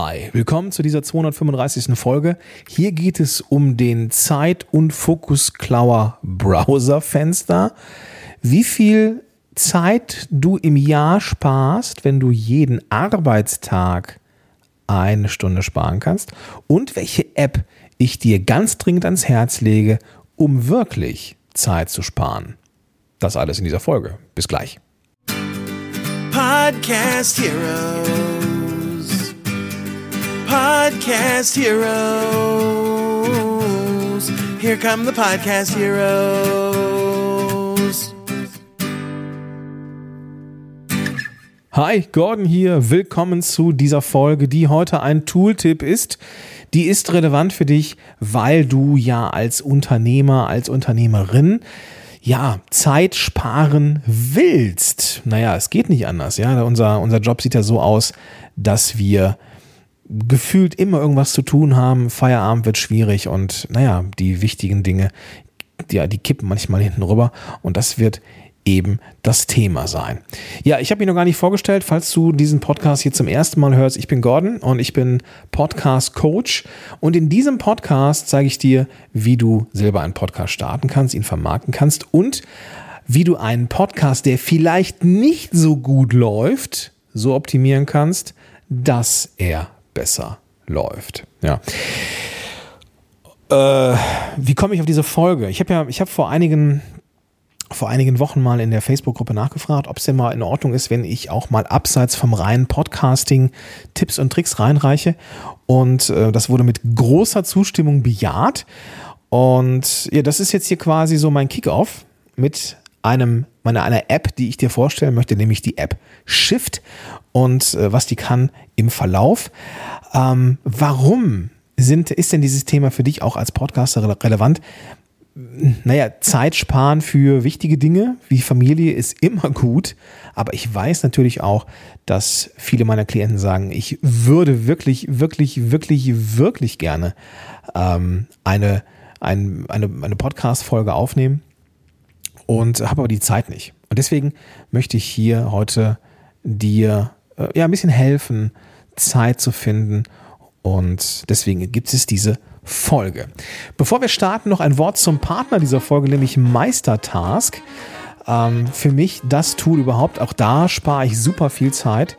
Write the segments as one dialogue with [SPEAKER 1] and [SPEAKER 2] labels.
[SPEAKER 1] Hi, willkommen zu dieser 235. Folge. Hier geht es um den Zeit- und Fokusklauer Browserfenster. Wie viel Zeit du im Jahr sparst, wenn du jeden Arbeitstag eine Stunde sparen kannst und welche App ich dir ganz dringend ans Herz lege, um wirklich Zeit zu sparen. Das alles in dieser Folge. Bis gleich.
[SPEAKER 2] Podcast Heroes. Podcast Heroes. Here come the Podcast Heroes.
[SPEAKER 1] Hi, Gordon hier. Willkommen zu dieser Folge, die heute ein Tooltip ist. Die ist relevant für dich, weil du ja als Unternehmer, als Unternehmerin ja, Zeit sparen willst. Naja, es geht nicht anders. Ja, unser, unser Job sieht ja so aus, dass wir gefühlt immer irgendwas zu tun haben. Feierabend wird schwierig und naja, die wichtigen Dinge, die, die kippen manchmal hinten rüber und das wird eben das Thema sein. Ja, ich habe mich noch gar nicht vorgestellt, falls du diesen Podcast hier zum ersten Mal hörst. Ich bin Gordon und ich bin Podcast Coach und in diesem Podcast zeige ich dir, wie du selber einen Podcast starten kannst, ihn vermarkten kannst und wie du einen Podcast, der vielleicht nicht so gut läuft, so optimieren kannst, dass er besser läuft. Ja. Äh, wie komme ich auf diese Folge? Ich habe ja, ich habe vor einigen vor einigen Wochen mal in der Facebook-Gruppe nachgefragt, ob es denn mal in Ordnung ist, wenn ich auch mal abseits vom reinen Podcasting Tipps und Tricks reinreiche. Und äh, das wurde mit großer Zustimmung bejaht. Und ja, das ist jetzt hier quasi so mein Kickoff mit einem meiner einer App, die ich dir vorstellen möchte, nämlich die App Shift und äh, was die kann im Verlauf. Ähm, warum sind, ist denn dieses Thema für dich auch als Podcaster relevant? naja, Zeit sparen für wichtige Dinge wie Familie ist immer gut, aber ich weiß natürlich auch, dass viele meiner Klienten sagen, ich würde wirklich, wirklich, wirklich, wirklich gerne ähm, eine, ein, eine, eine Podcast-Folge aufnehmen und habe aber die Zeit nicht. Und deswegen möchte ich hier heute dir ja ein bisschen helfen, Zeit zu finden. Und deswegen gibt es diese Folge. Bevor wir starten, noch ein Wort zum Partner dieser Folge, nämlich Meistertask. Ähm, für mich das Tool überhaupt. Auch da spare ich super viel Zeit,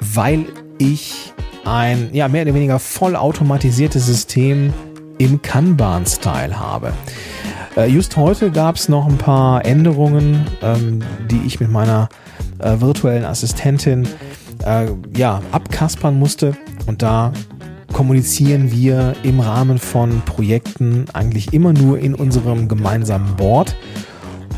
[SPEAKER 1] weil ich ein ja, mehr oder weniger vollautomatisiertes System im Kanban-Style habe. Äh, just heute gab es noch ein paar Änderungen, ähm, die ich mit meiner äh, virtuellen Assistentin äh, ja, abkaspern musste. Und da kommunizieren wir im Rahmen von Projekten eigentlich immer nur in unserem gemeinsamen Board.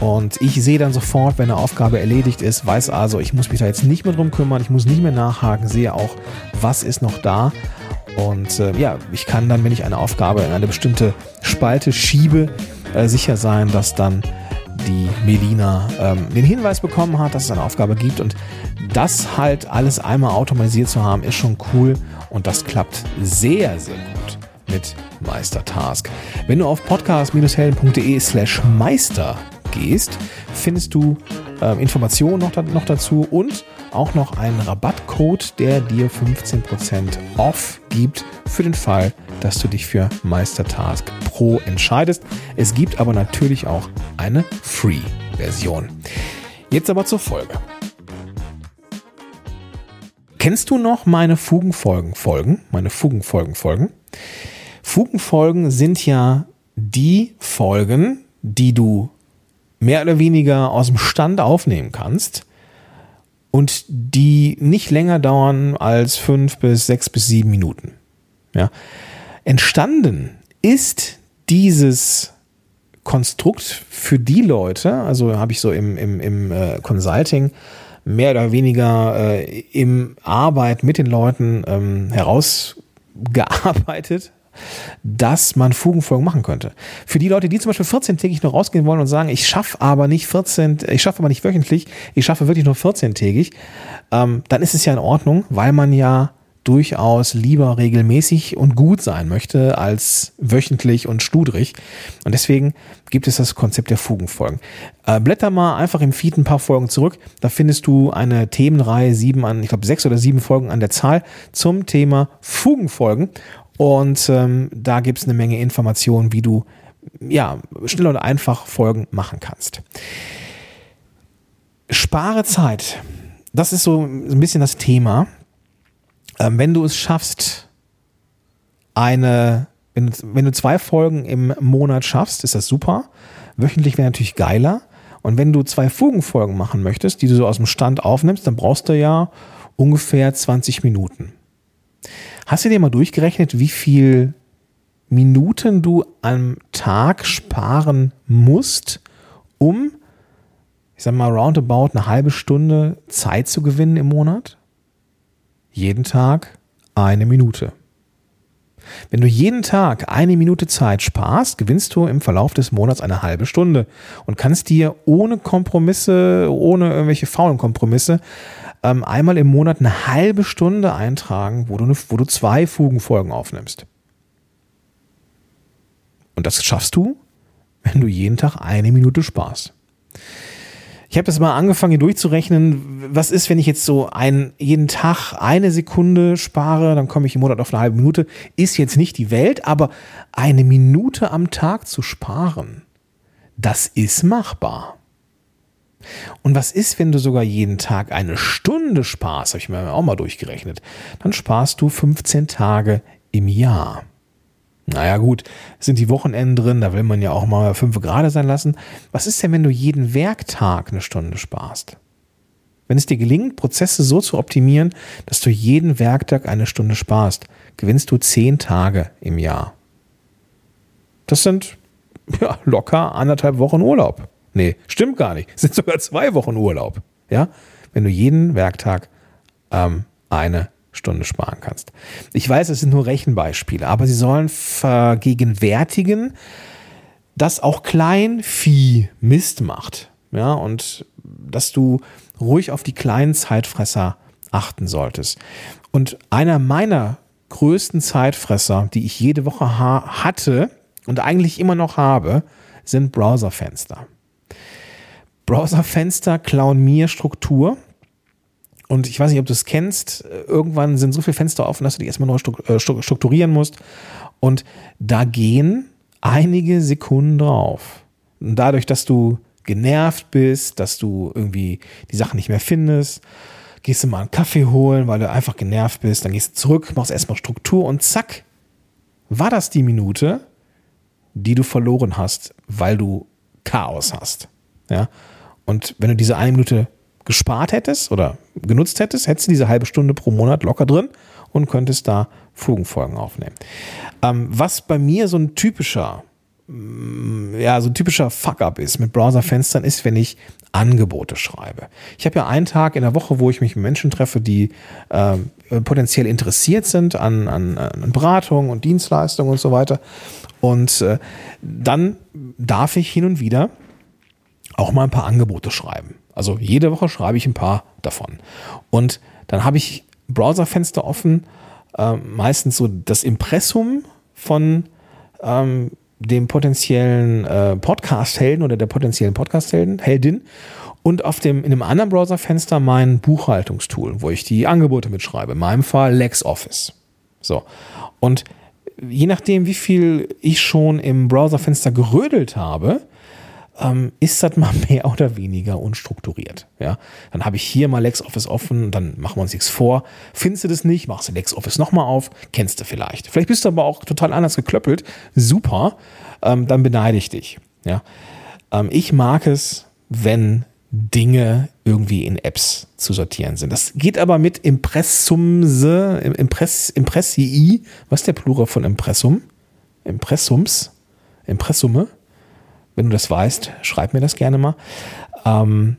[SPEAKER 1] Und ich sehe dann sofort, wenn eine Aufgabe erledigt ist, weiß also, ich muss mich da jetzt nicht mehr drum kümmern, ich muss nicht mehr nachhaken, sehe auch, was ist noch da. Und äh, ja, ich kann dann, wenn ich eine Aufgabe in eine bestimmte Spalte schiebe, äh, sicher sein, dass dann die Melina ähm, den Hinweis bekommen hat, dass es eine Aufgabe gibt. Und das halt alles einmal automatisiert zu haben, ist schon cool. Und das klappt sehr, sehr gut mit Meistertask. Wenn du auf podcast-helden.de slash meister gehst, findest du äh, Informationen noch, noch dazu und auch noch einen Rabattcode, der dir 15% off gibt für den Fall, dass du dich für Meistertask Pro entscheidest. Es gibt aber natürlich auch eine Free-Version. Jetzt aber zur Folge. Kennst du noch meine Fugenfolgen Folgen? Meine Fugenfolgen Folgen? Fugenfolgen sind ja die Folgen, die du mehr oder weniger aus dem Stand aufnehmen kannst und die nicht länger dauern als fünf bis sechs bis sieben Minuten. Ja. Entstanden ist dieses Konstrukt für die Leute, also habe ich so im, im, im äh, Consulting mehr oder weniger äh, im Arbeit mit den Leuten ähm, herausgearbeitet, dass man Fugenfolgen machen könnte. Für die Leute, die zum Beispiel 14-tägig nur rausgehen wollen und sagen, ich schaffe aber nicht 14, ich schaffe aber nicht wöchentlich, ich schaffe wirklich nur 14-tägig, ähm, dann ist es ja in Ordnung, weil man ja durchaus lieber regelmäßig und gut sein möchte als wöchentlich und studrig. Und deswegen gibt es das Konzept der Fugenfolgen. Äh, blätter mal einfach im Feed ein paar Folgen zurück. Da findest du eine Themenreihe, sieben an, ich glaube sechs oder sieben Folgen an der Zahl zum Thema Fugenfolgen. Und ähm, da gibt es eine Menge Informationen, wie du ja schnell und einfach Folgen machen kannst. Spare Zeit. Das ist so ein bisschen das Thema. Ähm, wenn du es schaffst, eine, wenn, wenn du zwei Folgen im Monat schaffst, ist das super. Wöchentlich wäre natürlich geiler. Und wenn du zwei Fugenfolgen machen möchtest, die du so aus dem Stand aufnimmst, dann brauchst du ja ungefähr 20 Minuten. Hast du dir mal durchgerechnet, wie viel Minuten du am Tag sparen musst, um, ich sag mal, roundabout eine halbe Stunde Zeit zu gewinnen im Monat? Jeden Tag eine Minute. Wenn du jeden Tag eine Minute Zeit sparst, gewinnst du im Verlauf des Monats eine halbe Stunde und kannst dir ohne Kompromisse, ohne irgendwelche faulen Kompromisse ähm, einmal im Monat eine halbe Stunde eintragen, wo du, eine, wo du zwei Fugenfolgen aufnimmst. Und das schaffst du, wenn du jeden Tag eine Minute sparst. Ich habe das mal angefangen hier durchzurechnen. Was ist, wenn ich jetzt so ein, jeden Tag eine Sekunde spare, dann komme ich im Monat auf eine halbe Minute. Ist jetzt nicht die Welt, aber eine Minute am Tag zu sparen, das ist machbar. Und was ist, wenn du sogar jeden Tag eine Stunde sparst? Habe ich mir auch mal durchgerechnet. Dann sparst du 15 Tage im Jahr. Naja, gut, sind die Wochenenden drin, da will man ja auch mal fünf Grad sein lassen. Was ist denn, wenn du jeden Werktag eine Stunde sparst? Wenn es dir gelingt, Prozesse so zu optimieren, dass du jeden Werktag eine Stunde sparst, gewinnst du zehn Tage im Jahr. Das sind ja, locker anderthalb Wochen Urlaub. Nee, stimmt gar nicht. Das sind sogar zwei Wochen Urlaub. Ja, wenn du jeden Werktag ähm, eine Stunde sparen kannst. Ich weiß, es sind nur Rechenbeispiele, aber sie sollen vergegenwärtigen, dass auch Kleinvieh Mist macht. Ja, und dass du ruhig auf die kleinen Zeitfresser achten solltest. Und einer meiner größten Zeitfresser, die ich jede Woche ha hatte und eigentlich immer noch habe, sind Browserfenster. Browserfenster klauen mir Struktur und ich weiß nicht, ob du es kennst, irgendwann sind so viele Fenster offen, dass du die erstmal neu äh, strukturieren musst. Und da gehen einige Sekunden drauf. Und dadurch, dass du genervt bist, dass du irgendwie die Sachen nicht mehr findest, gehst du mal einen Kaffee holen, weil du einfach genervt bist, dann gehst du zurück, machst erstmal Struktur und zack, war das die Minute, die du verloren hast, weil du Chaos hast. Ja. Und wenn du diese eine Minute gespart hättest oder genutzt hättest, hättest du diese halbe Stunde pro Monat locker drin und könntest da Fugenfolgen aufnehmen. Ähm, was bei mir so ein typischer, mm, ja, so ein typischer Fuck-up ist mit Browserfenstern, ist, wenn ich Angebote schreibe. Ich habe ja einen Tag in der Woche, wo ich mich mit Menschen treffe, die äh, potenziell interessiert sind an, an, an Beratung und Dienstleistungen und so weiter. Und äh, dann darf ich hin und wieder auch mal ein paar Angebote schreiben. Also jede Woche schreibe ich ein paar davon. Und dann habe ich Browserfenster offen, äh, meistens so das Impressum von ähm, dem potenziellen äh, Podcast-Helden oder der potenziellen Podcast-Heldin und auf dem, in einem anderen Browserfenster mein Buchhaltungstool, wo ich die Angebote mitschreibe. In meinem Fall LexOffice. So. Und je nachdem, wie viel ich schon im Browserfenster gerödelt habe, ähm, ist das mal mehr oder weniger unstrukturiert. Ja, dann habe ich hier mal LexOffice offen, dann machen wir uns nichts vor. Findest du das nicht, machst du LexOffice nochmal auf, kennst du vielleicht. Vielleicht bist du aber auch total anders geklöppelt. Super, ähm, dann beneide ich dich. Ja, ähm, ich mag es, wenn Dinge irgendwie in Apps zu sortieren sind. Das geht aber mit Impressumse, Impress, Impressii, was ist der Plural von Impressum? Impressums? Impressumme? Wenn du das weißt, schreib mir das gerne mal. Ähm,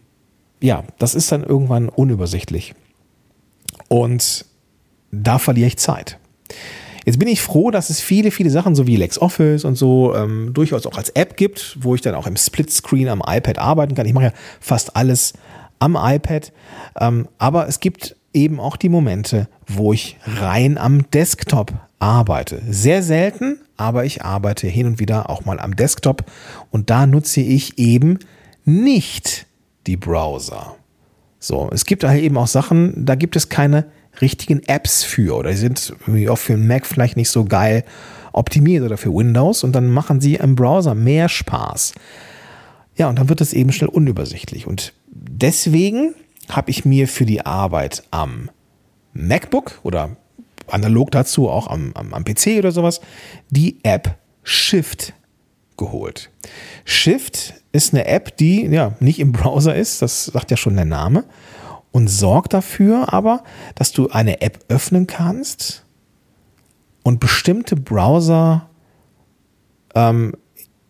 [SPEAKER 1] ja, das ist dann irgendwann unübersichtlich. Und da verliere ich Zeit. Jetzt bin ich froh, dass es viele, viele Sachen, so wie LexOffice und so, ähm, durchaus auch als App gibt, wo ich dann auch im Splitscreen am iPad arbeiten kann. Ich mache ja fast alles am iPad. Ähm, aber es gibt eben auch die Momente, wo ich rein am Desktop arbeite. Sehr selten, aber ich arbeite hin und wieder auch mal am Desktop und da nutze ich eben nicht die Browser. So, es gibt halt eben auch Sachen, da gibt es keine richtigen Apps für oder die sind auch für den Mac vielleicht nicht so geil optimiert oder für Windows und dann machen sie im Browser mehr Spaß. Ja, und dann wird es eben schnell unübersichtlich und deswegen habe ich mir für die Arbeit am MacBook oder analog dazu auch am, am, am PC oder sowas die App Shift geholt. Shift ist eine App, die ja nicht im Browser ist, das sagt ja schon der Name, und sorgt dafür aber, dass du eine App öffnen kannst und bestimmte Browser ähm,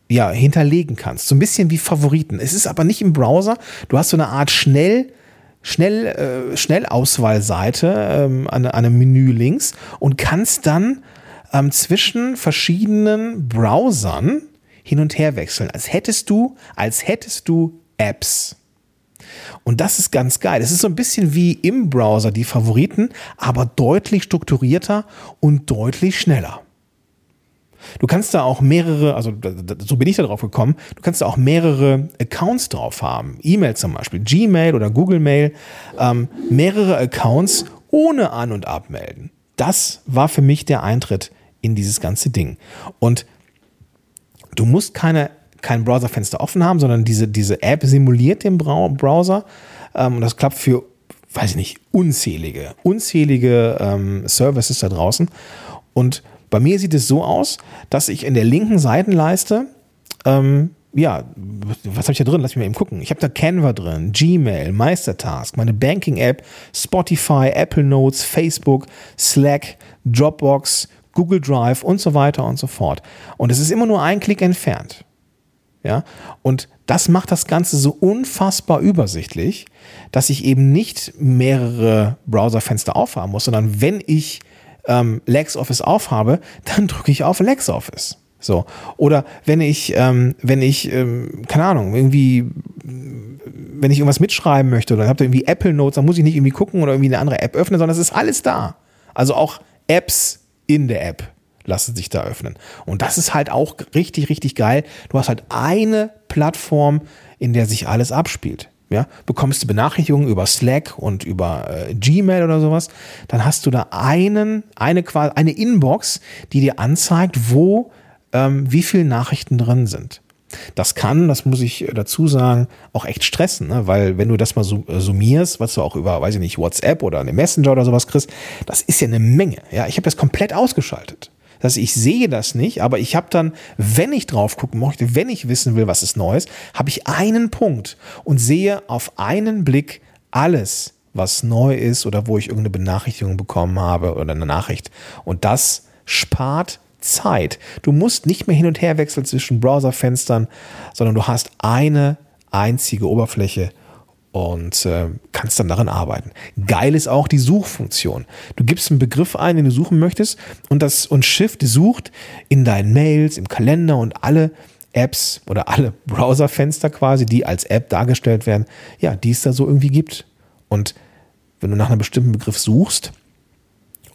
[SPEAKER 1] ja, hinterlegen kannst. So ein bisschen wie Favoriten. Es ist aber nicht im Browser. Du hast so eine Art Schnell- Schnell, äh, Schnellauswahlseite ähm, an, an einem Menü links und kannst dann ähm, zwischen verschiedenen Browsern hin und her wechseln, als hättest du, als hättest du Apps. Und das ist ganz geil. Es ist so ein bisschen wie im Browser die Favoriten, aber deutlich strukturierter und deutlich schneller. Du kannst da auch mehrere, also so bin ich da drauf gekommen, du kannst da auch mehrere Accounts drauf haben. E-Mail zum Beispiel, Gmail oder Google Mail, ähm, mehrere Accounts ohne An- und Abmelden. Das war für mich der Eintritt in dieses ganze Ding. Und du musst keine, kein Browserfenster offen haben, sondern diese, diese App simuliert den Browser. Ähm, und das klappt für, weiß ich nicht, unzählige, unzählige ähm, Services da draußen. Und bei mir sieht es so aus, dass ich in der linken Seitenleiste, ähm, ja, was habe ich da drin? Lass mich mal eben gucken. Ich habe da Canva drin, Gmail, Meistertask, meine Banking-App, Spotify, Apple Notes, Facebook, Slack, Dropbox, Google Drive und so weiter und so fort. Und es ist immer nur ein Klick entfernt. Ja, und das macht das Ganze so unfassbar übersichtlich, dass ich eben nicht mehrere Browserfenster aufhaben muss, sondern wenn ich ähm, LexOffice aufhabe, dann drücke ich auf LexOffice. So. Oder wenn ich, ähm, wenn ich, ähm, keine Ahnung, irgendwie, wenn ich irgendwas mitschreiben möchte oder habe da irgendwie Apple Notes, dann muss ich nicht irgendwie gucken oder irgendwie eine andere App öffnen, sondern es ist alles da. Also auch Apps in der App lassen sich da öffnen. Und das ist halt auch richtig, richtig geil. Du hast halt eine Plattform, in der sich alles abspielt ja, bekommst du Benachrichtigungen über Slack und über äh, Gmail oder sowas, dann hast du da einen, eine, eine Inbox, die dir anzeigt, wo, ähm, wie viele Nachrichten drin sind. Das kann, das muss ich dazu sagen, auch echt stressen, ne? weil wenn du das mal äh, summierst, was du auch über, weiß ich nicht, WhatsApp oder eine Messenger oder sowas kriegst, das ist ja eine Menge. Ja, ich habe das komplett ausgeschaltet. Das heißt, ich sehe das nicht, aber ich habe dann, wenn ich drauf gucken möchte, wenn ich wissen will, was ist Neues, habe ich einen Punkt und sehe auf einen Blick alles, was neu ist oder wo ich irgendeine Benachrichtigung bekommen habe oder eine Nachricht. Und das spart Zeit. Du musst nicht mehr hin und her wechseln zwischen Browserfenstern, sondern du hast eine einzige Oberfläche und äh, kannst dann daran arbeiten. Geil ist auch die Suchfunktion. Du gibst einen Begriff ein, den du suchen möchtest und das und Shift sucht in deinen Mails, im Kalender und alle Apps oder alle Browserfenster quasi, die als App dargestellt werden, ja, die es da so irgendwie gibt. Und wenn du nach einem bestimmten Begriff suchst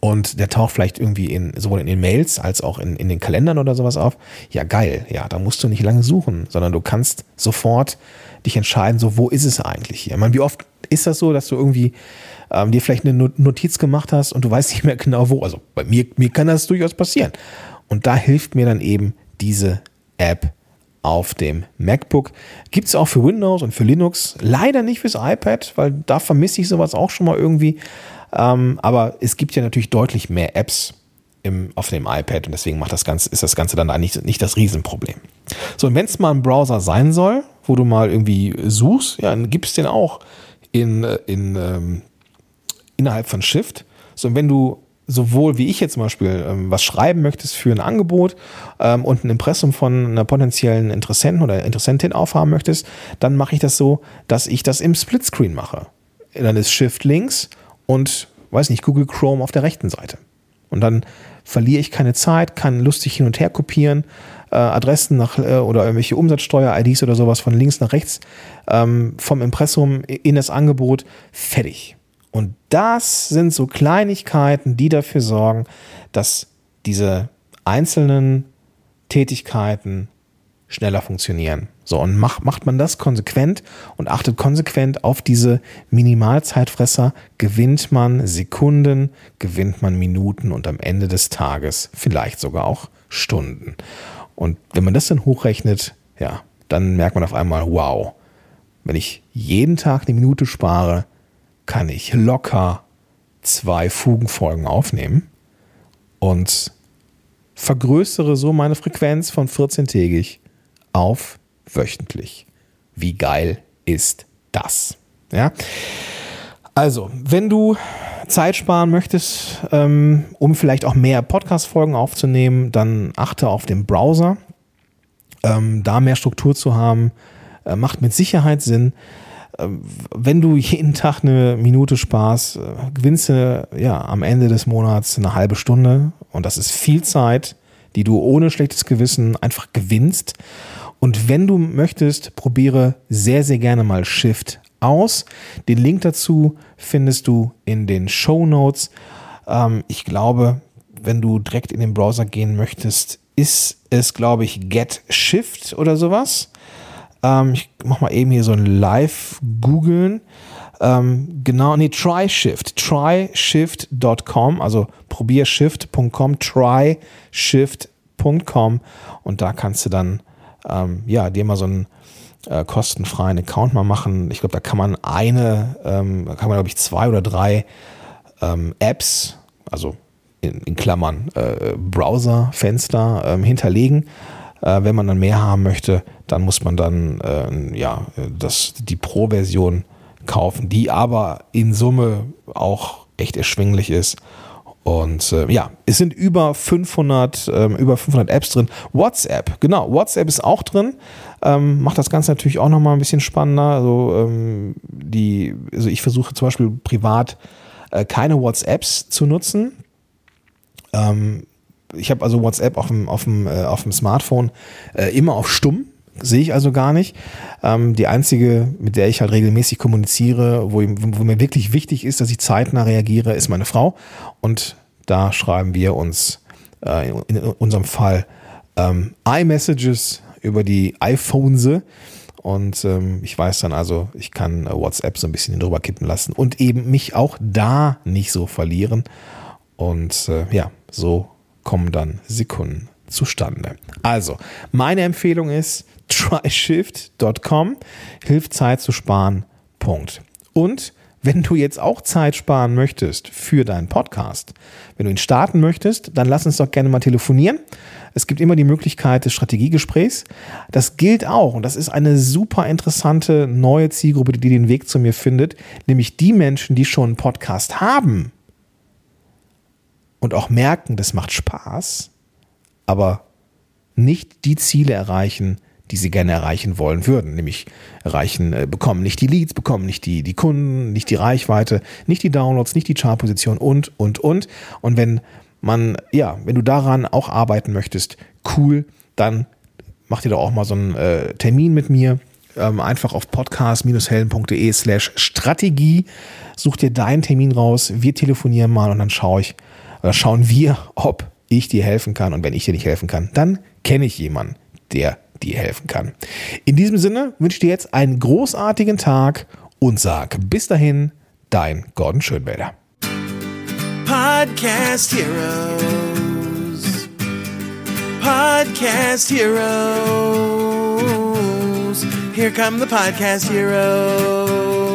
[SPEAKER 1] und der taucht vielleicht irgendwie in, sowohl in den Mails als auch in, in den Kalendern oder sowas auf, ja geil, ja, da musst du nicht lange suchen, sondern du kannst sofort dich entscheiden, so wo ist es eigentlich hier? Ich meine, wie oft ist das so, dass du irgendwie ähm, dir vielleicht eine Notiz gemacht hast und du weißt nicht mehr genau wo? Also bei mir, mir kann das durchaus passieren. Und da hilft mir dann eben diese App auf dem MacBook. Gibt es auch für Windows und für Linux. Leider nicht fürs iPad, weil da vermisse ich sowas auch schon mal irgendwie. Ähm, aber es gibt ja natürlich deutlich mehr Apps im, auf dem iPad und deswegen macht das Ganze, ist das Ganze dann eigentlich nicht das Riesenproblem. So, und wenn es mal ein Browser sein soll, wo du mal irgendwie suchst, ja, dann gibt es den auch in, in, ähm, innerhalb von Shift. So, und wenn du sowohl wie ich jetzt zum Beispiel ähm, was schreiben möchtest für ein Angebot ähm, und ein Impressum von einer potenziellen Interessenten oder Interessentin aufhaben möchtest, dann mache ich das so, dass ich das im Splitscreen mache. Dann ist Shift links und, weiß nicht, Google Chrome auf der rechten Seite. Und dann verliere ich keine Zeit, kann lustig hin und her kopieren, äh, Adressen nach äh, oder irgendwelche Umsatzsteuer-IDs oder sowas von links nach rechts ähm, vom Impressum in das Angebot fertig. Und das sind so Kleinigkeiten, die dafür sorgen, dass diese einzelnen Tätigkeiten schneller funktionieren. So, und macht, macht man das konsequent und achtet konsequent auf diese Minimalzeitfresser, gewinnt man Sekunden, gewinnt man Minuten und am Ende des Tages vielleicht sogar auch Stunden. Und wenn man das dann hochrechnet, ja, dann merkt man auf einmal, wow, wenn ich jeden Tag eine Minute spare, kann ich locker zwei Fugenfolgen aufnehmen und vergrößere so meine Frequenz von 14-tägig auf wöchentlich. Wie geil ist das? Ja. Also, wenn du Zeit sparen möchtest, ähm, um vielleicht auch mehr Podcast-Folgen aufzunehmen, dann achte auf den Browser. Ähm, da mehr Struktur zu haben, äh, macht mit Sicherheit Sinn. Ähm, wenn du jeden Tag eine Minute sparst, äh, gewinnst du ja am Ende des Monats eine halbe Stunde und das ist viel Zeit, die du ohne schlechtes Gewissen einfach gewinnst. Und wenn du möchtest, probiere sehr, sehr gerne mal Shift aus. Den Link dazu findest du in den Show Notes. Ähm, ich glaube, wenn du direkt in den Browser gehen möchtest, ist es, glaube ich, Get Shift oder sowas. Ähm, ich mach mal eben hier so ein Live googeln. Ähm, genau, nee, TryShift. TryShift.com, also probiershift.com, tryshift.com und da kannst du dann ähm, ja, dir mal so einen äh, kostenfreien Account mal machen. Ich glaube, da kann man eine, ähm, da kann man, glaube ich, zwei oder drei ähm, Apps, also in, in Klammern äh, Browserfenster ähm, hinterlegen. Äh, wenn man dann mehr haben möchte, dann muss man dann äh, ja, das, die Pro-Version kaufen, die aber in Summe auch echt erschwinglich ist. Und äh, ja, es sind über 500, ähm, über 500 Apps drin. WhatsApp, genau, WhatsApp ist auch drin. Ähm, macht das Ganze natürlich auch nochmal ein bisschen spannender. Also, ähm, die, also ich versuche zum Beispiel privat äh, keine WhatsApps zu nutzen. Ähm, ich habe also WhatsApp auf dem, auf dem, äh, auf dem Smartphone äh, immer auf stumm. Sehe ich also gar nicht. Ähm, die einzige, mit der ich halt regelmäßig kommuniziere, wo, wo mir wirklich wichtig ist, dass ich zeitnah reagiere, ist meine Frau. Und da schreiben wir uns äh, in, in, unserem Fall ähm, iMessages über die iPhones. Und ähm, ich weiß dann also, ich kann äh, WhatsApp so ein bisschen drüber kippen lassen und eben mich auch da nicht so verlieren. Und äh, ja, so kommen dann Sekunden zustande. Also, meine Empfehlung ist tryshift.com, hilft Zeit zu sparen. Punkt. Und wenn du jetzt auch Zeit sparen möchtest für deinen Podcast, wenn du ihn starten möchtest, dann lass uns doch gerne mal telefonieren. Es gibt immer die Möglichkeit des Strategiegesprächs. Das gilt auch, und das ist eine super interessante neue Zielgruppe, die den Weg zu mir findet, nämlich die Menschen, die schon einen Podcast haben und auch merken, das macht Spaß, aber nicht die Ziele erreichen, die sie gerne erreichen wollen würden. Nämlich erreichen, äh, bekommen nicht die Leads, bekommen nicht die, die Kunden, nicht die Reichweite, nicht die Downloads, nicht die Chartposition und, und, und. Und wenn man, ja, wenn du daran auch arbeiten möchtest, cool, dann mach dir doch auch mal so einen äh, Termin mit mir. Ähm, einfach auf podcast-helden.de slash Strategie. Such dir deinen Termin raus. Wir telefonieren mal und dann schaue ich, oder schauen wir, ob ich dir helfen kann. Und wenn ich dir nicht helfen kann, dann kenne ich jemanden, der dir helfen kann. In diesem Sinne wünsche ich dir jetzt einen großartigen Tag und sag bis dahin, dein Gordon Schönwälder.
[SPEAKER 2] Podcast Heroes. Podcast Heroes. Here come the Podcast Heroes.